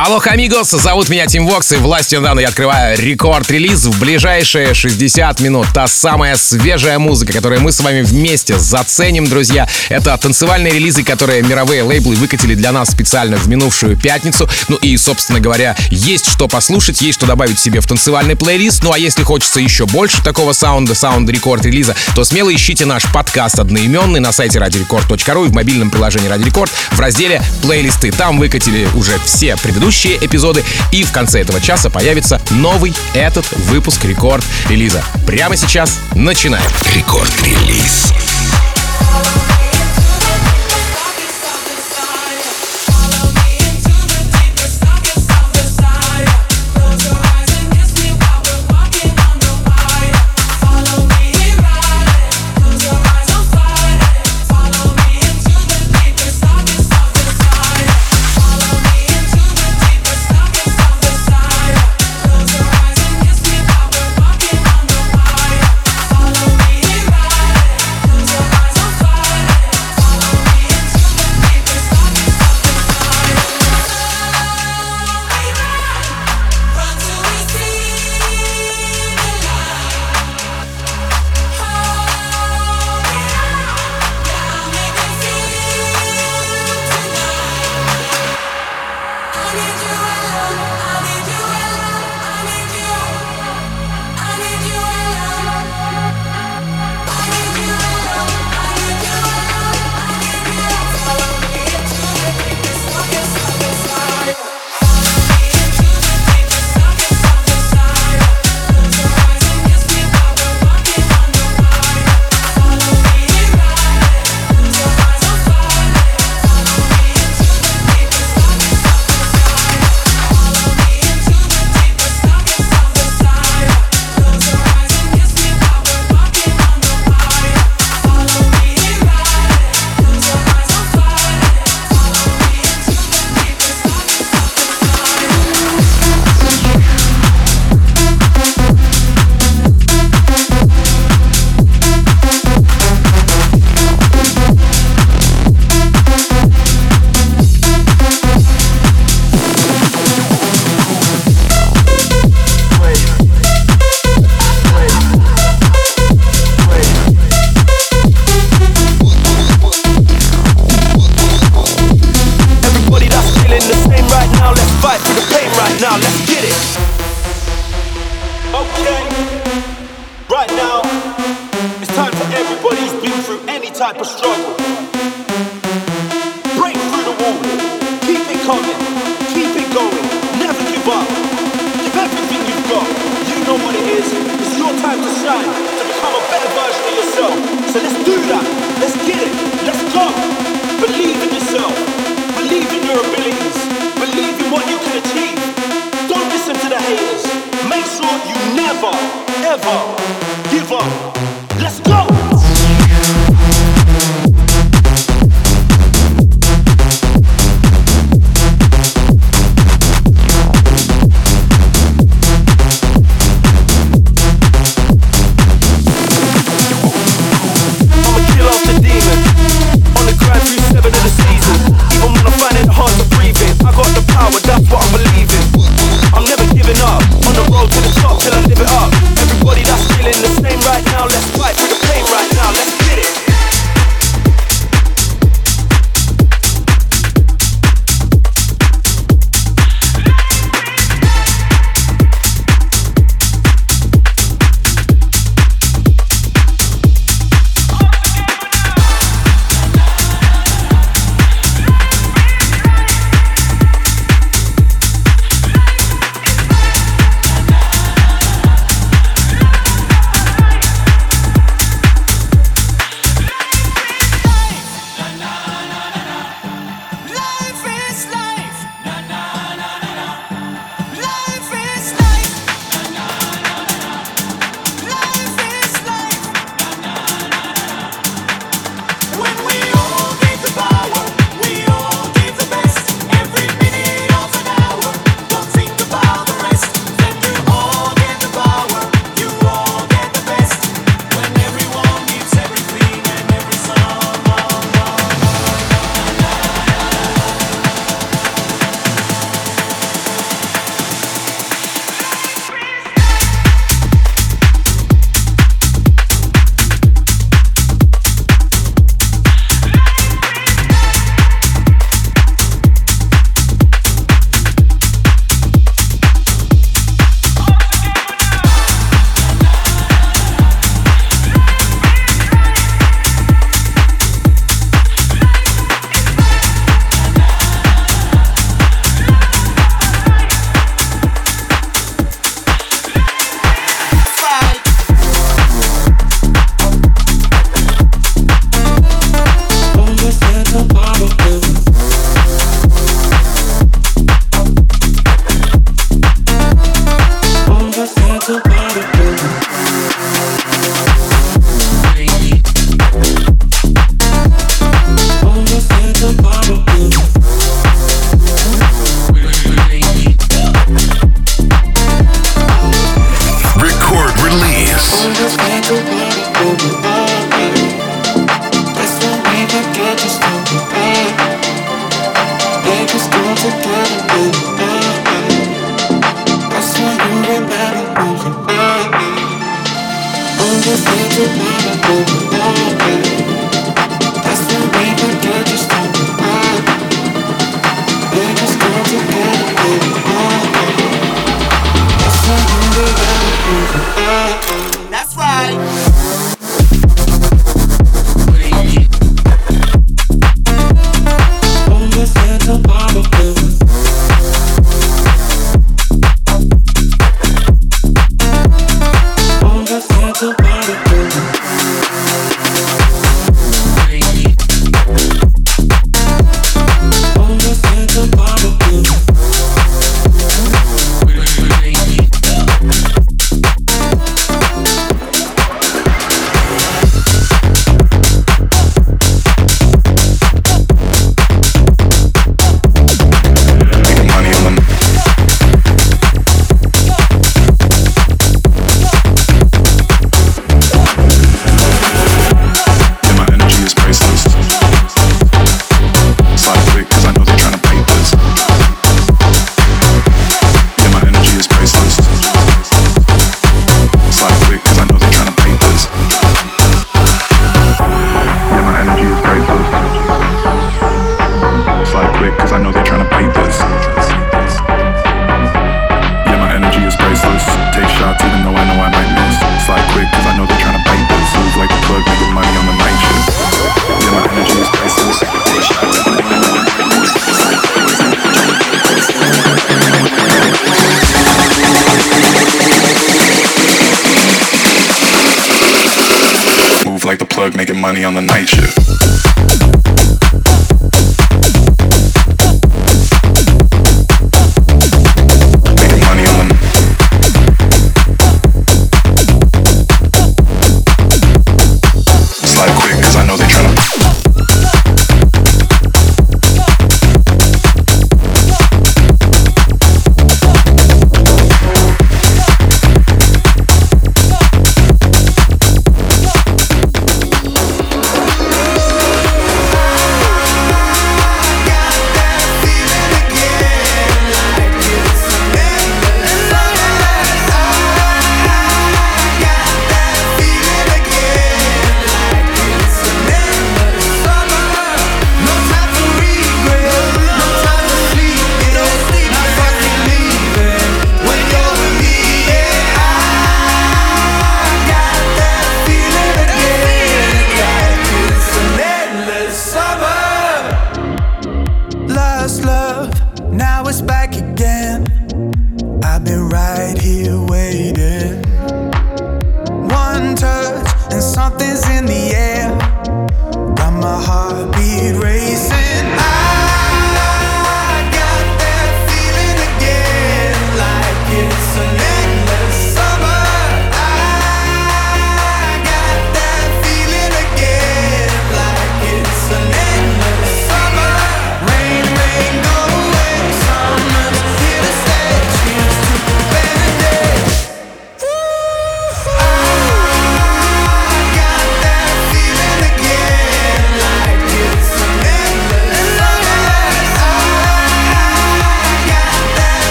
Алло, амигос, зовут меня Тим Вокс, и властью недавно я открываю Record Release в ближайшие 60 минут. Та самая свежая музыка, которую мы с вами вместе заценим, друзья. Это танцевальные релизы, которые мировые лейблы выкатили для нас специально в минувшую пятницу. Ну и, собственно говоря, есть что послушать, есть что добавить себе в танцевальный плейлист. Ну а если хочется еще больше такого саунда, саунда Record Release 'а, то смело ищите наш подкаст одноименный на сайте радиорекорд.ру и в мобильном приложении Радио Рекорд в разделе «Плейлисты». Там выкатили уже все предыдущие предыдущие эпизоды. И в конце этого часа появится новый этот выпуск рекорд-релиза. Прямо сейчас начинаем. Рекорд-релиз. what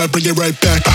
I bring it right back.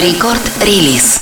Рекорд-релиз.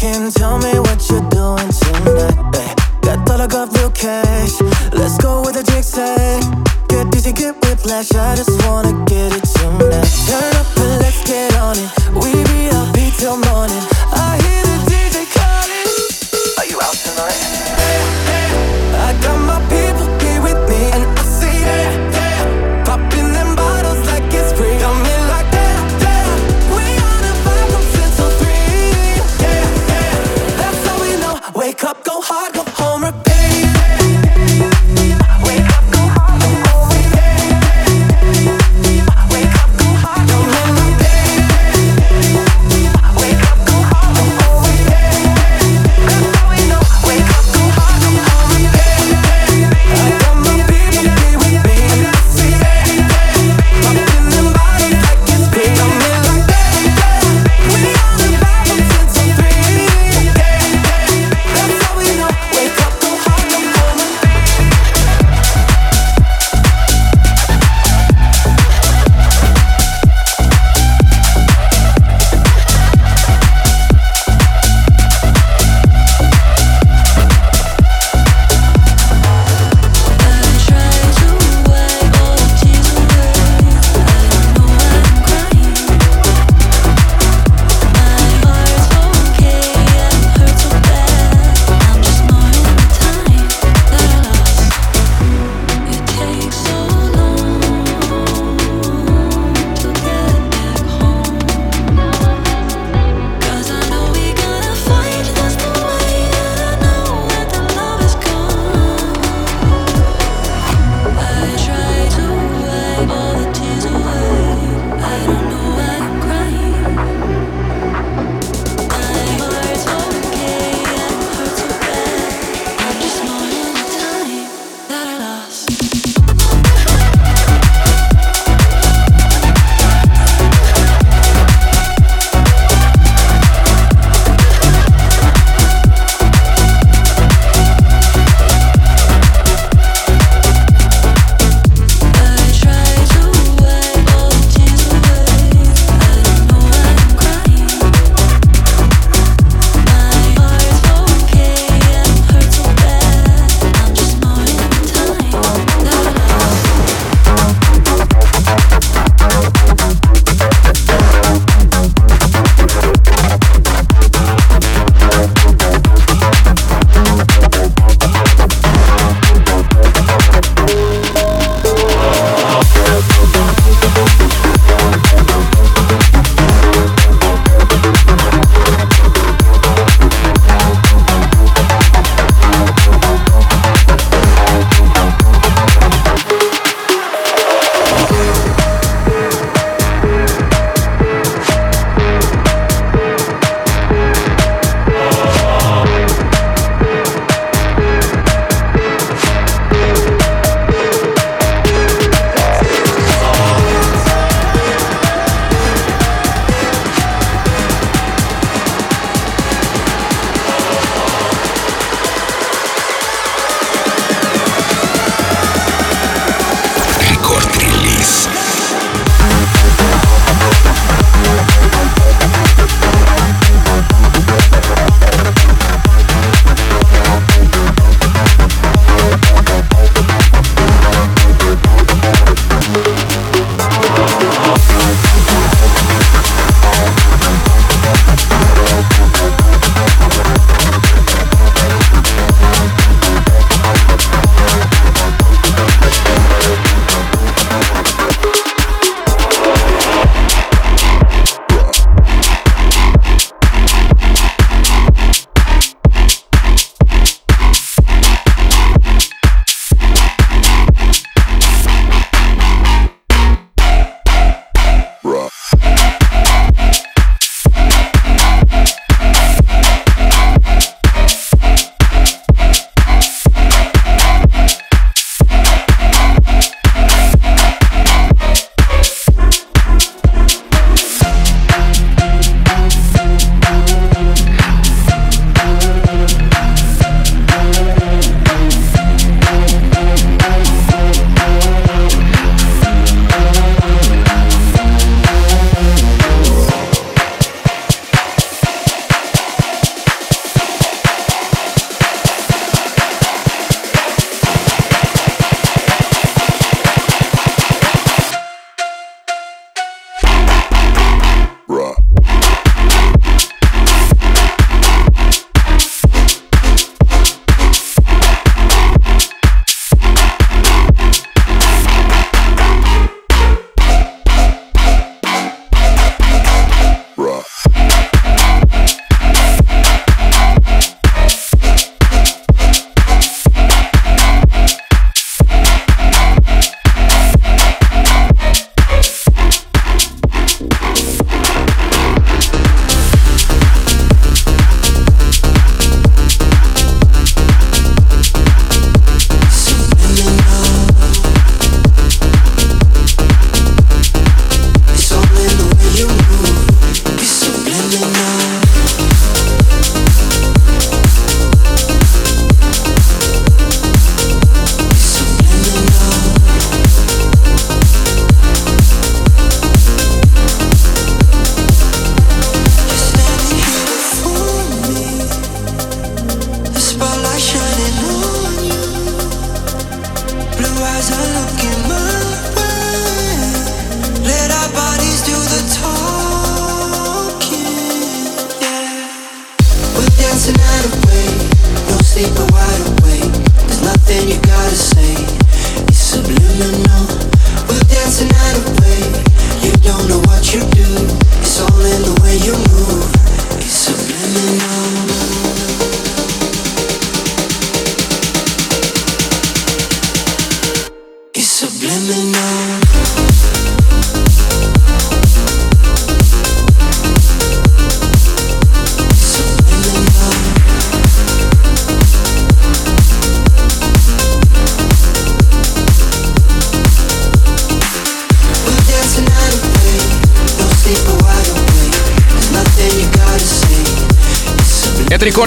can tell me what you're doing tonight. That thought I got.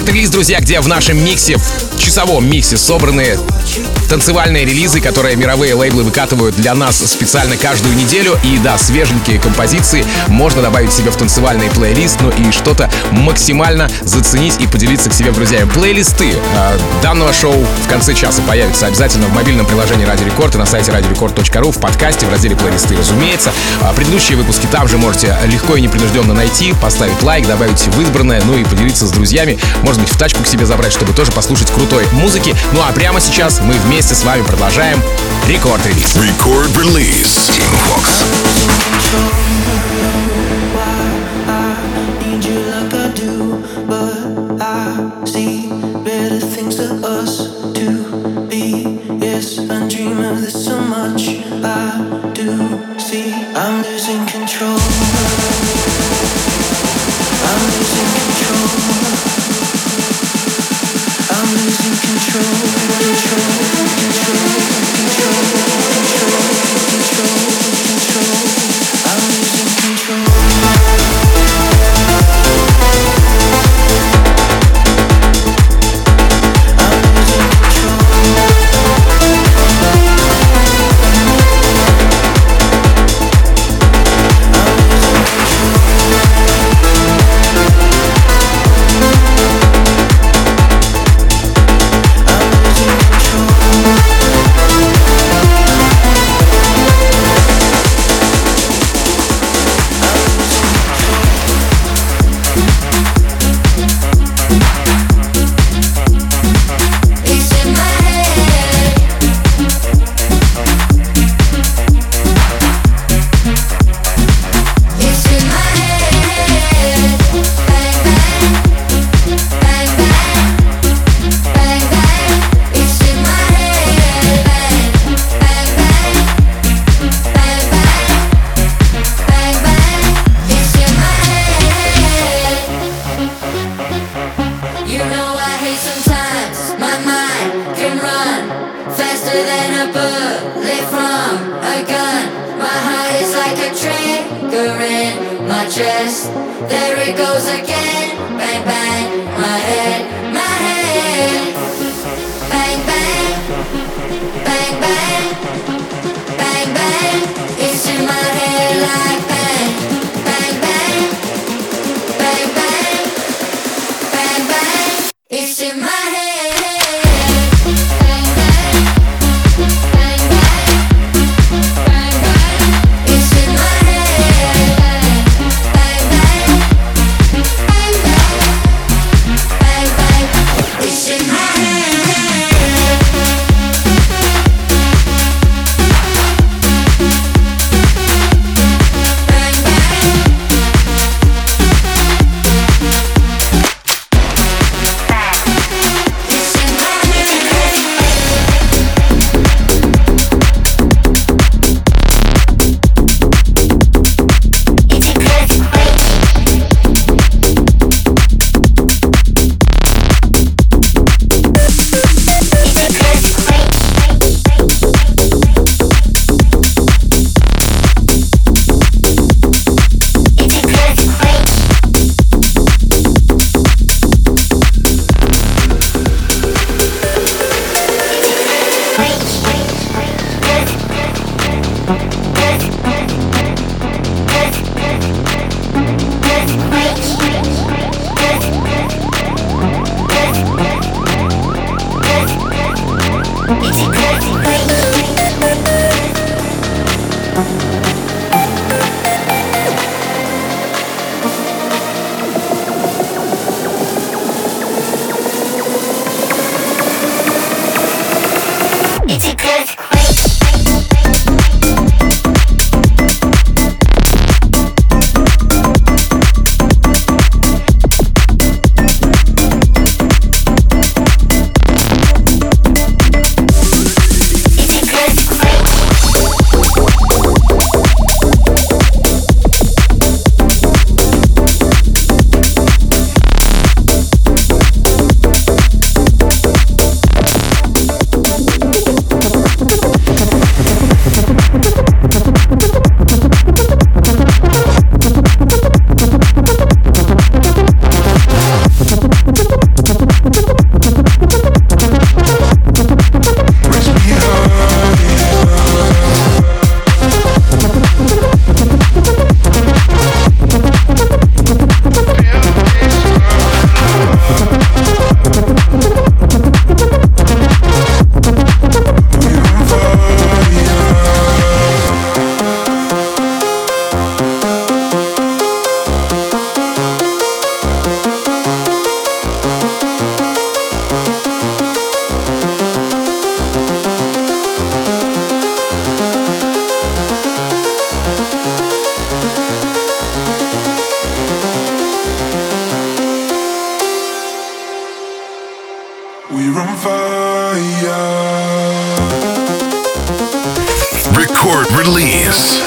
Это рекорд-релиз, друзья, где в нашем миксе, в часовом миксе собраны танцевальные релизы, которые мировые лейблы выкатывают для нас специально каждую неделю. И да, свеженькие композиции можно добавить себе в танцевальный плейлист, ну и что-то максимально заценить и поделиться к себе друзьями. Плейлисты э, данного шоу в конце часа появятся обязательно в мобильном приложении Радио Рекорд и на сайте radiorecord.ru в подкасте в разделе плейлисты, разумеется. А предыдущие выпуски там же можете легко и непринужденно найти, поставить лайк, добавить в избранное, ну и поделиться с друзьями. Может быть, в тачку к себе забрать, чтобы тоже послушать крутой музыки. Ну а прямо сейчас мы вместе вместе с вами продолжаем рекорд-релиз. Рекорд-релиз. Team Fox. Yes.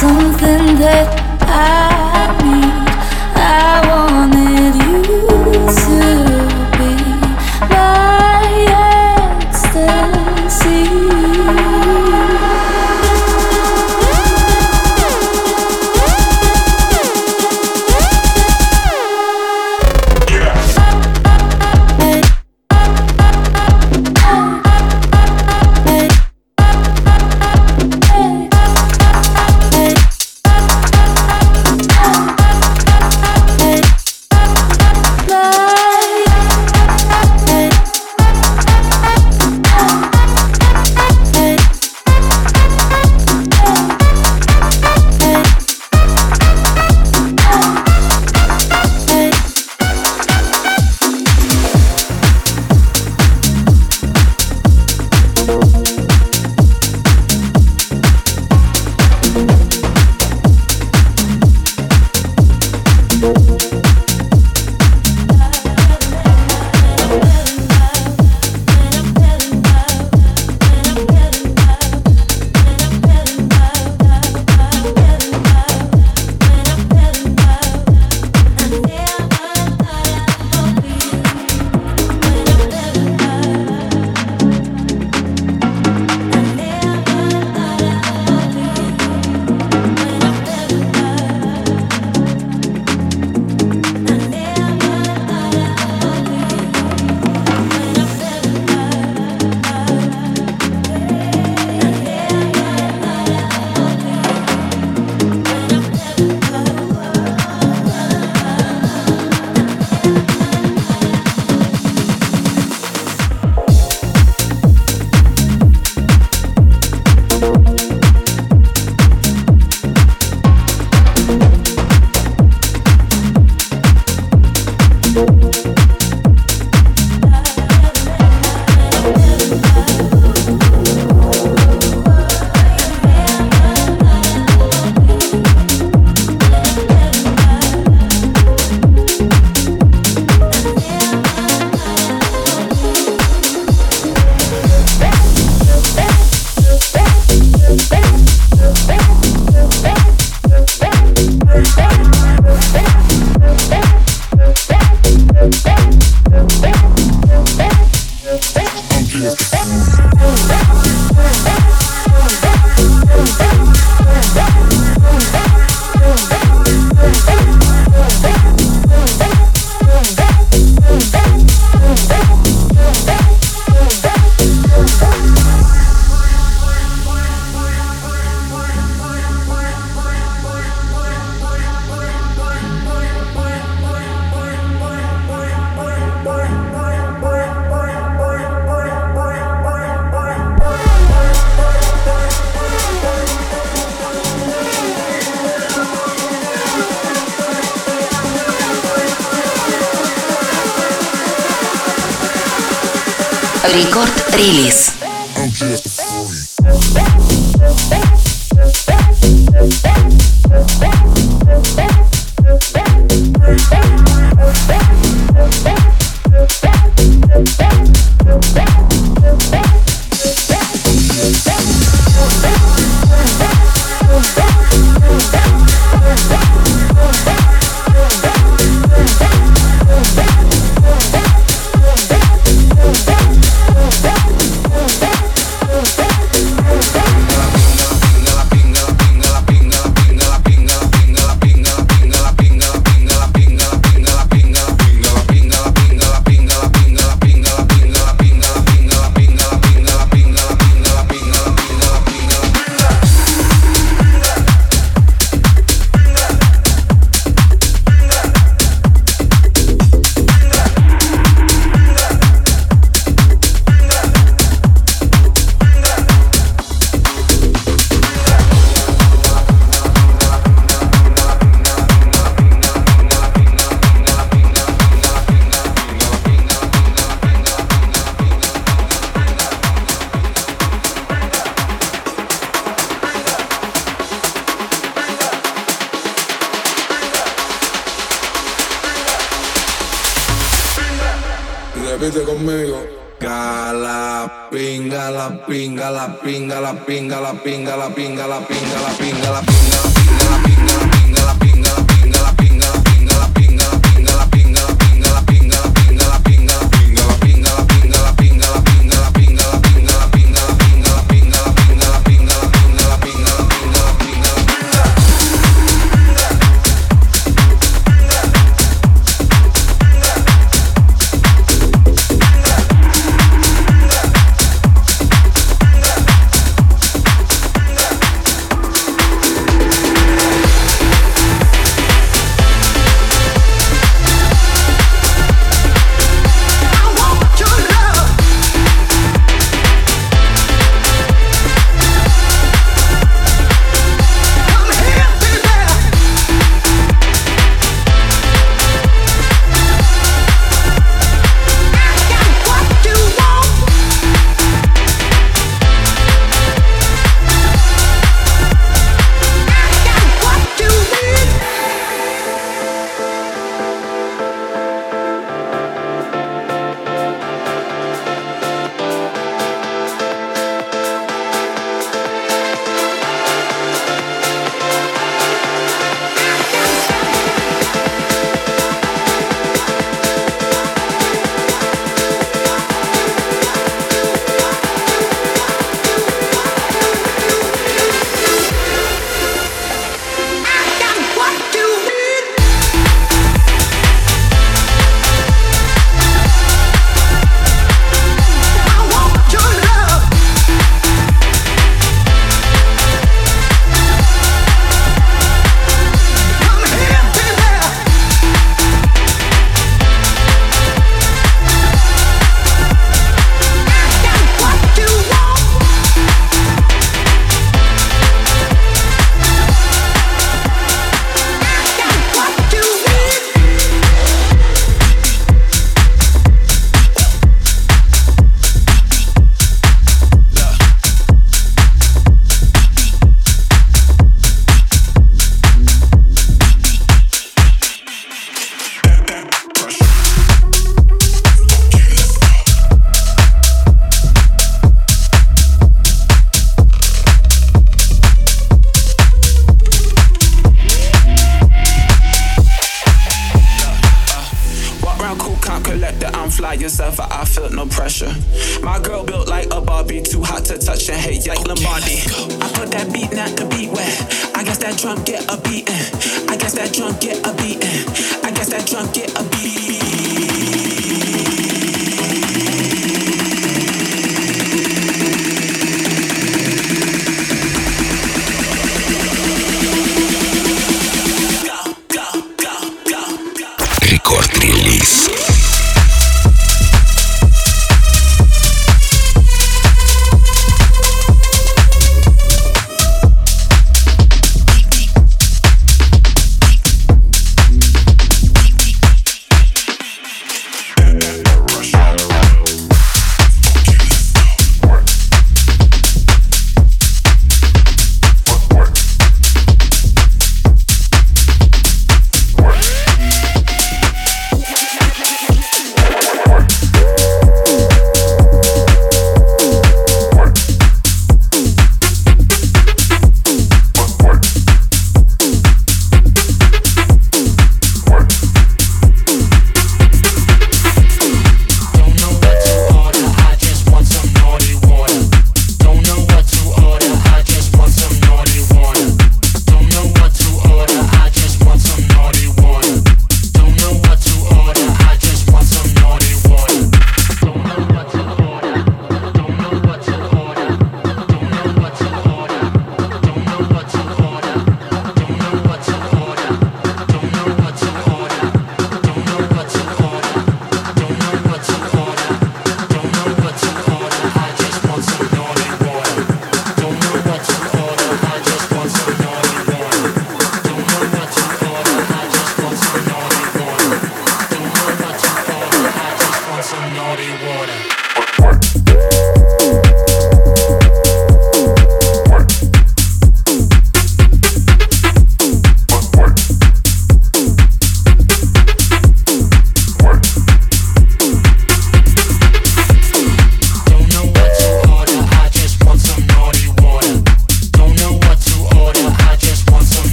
Something that pinga, la pinga, la pinga, la pinga, la pinga,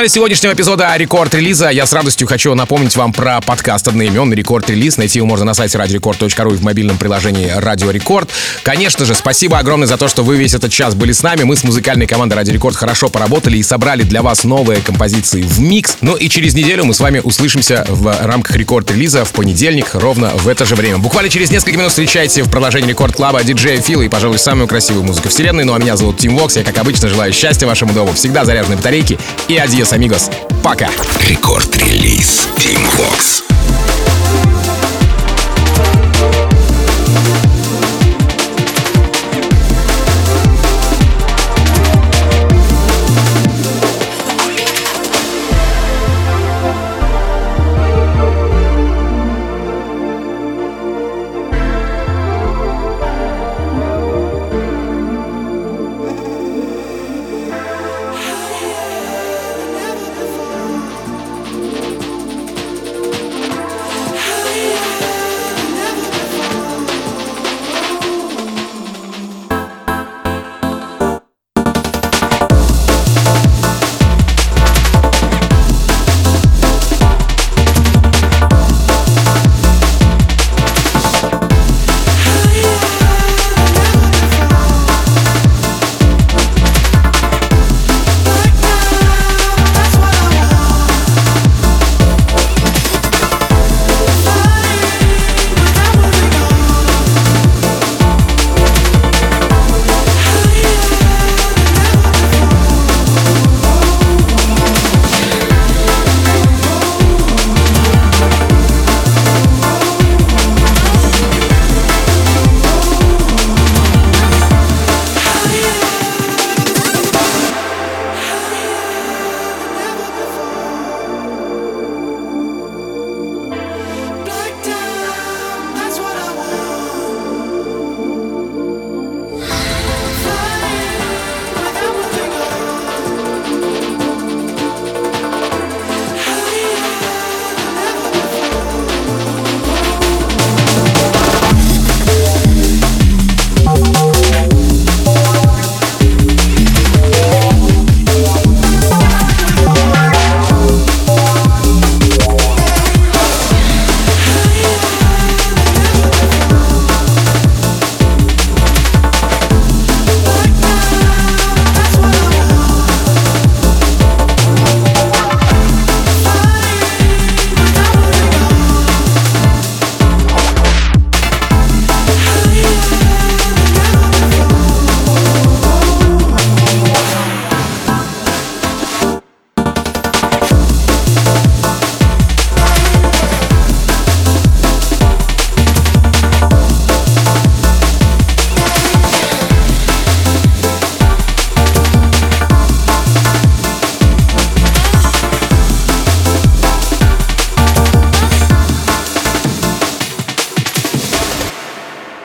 финале сегодняшнего эпизода Record Release 'а я с радостью хочу напомнить вам про подкаст одноименный Record Release. Найти его можно на сайте радиорекорд.ру и в мобильном приложении Радио Рекорд. Конечно же, спасибо огромное за то, что вы весь этот час были с нами. Мы с музыкальной командой Радио Рекорд хорошо поработали и собрали для вас новые композиции в микс. Ну и через неделю мы с вами услышимся в рамках Record Release 'а в понедельник ровно в это же время. Буквально через несколько минут встречайте в продолжении Record Club 'а диджея Фила и, пожалуй, самую красивую музыку вселенной. Ну а меня зовут Тим Вокс. Я, как обычно, желаю счастья вашему дому, всегда заряженной батарейки и адьос, амигос. Пока. Рекорд-релиз Team Vox.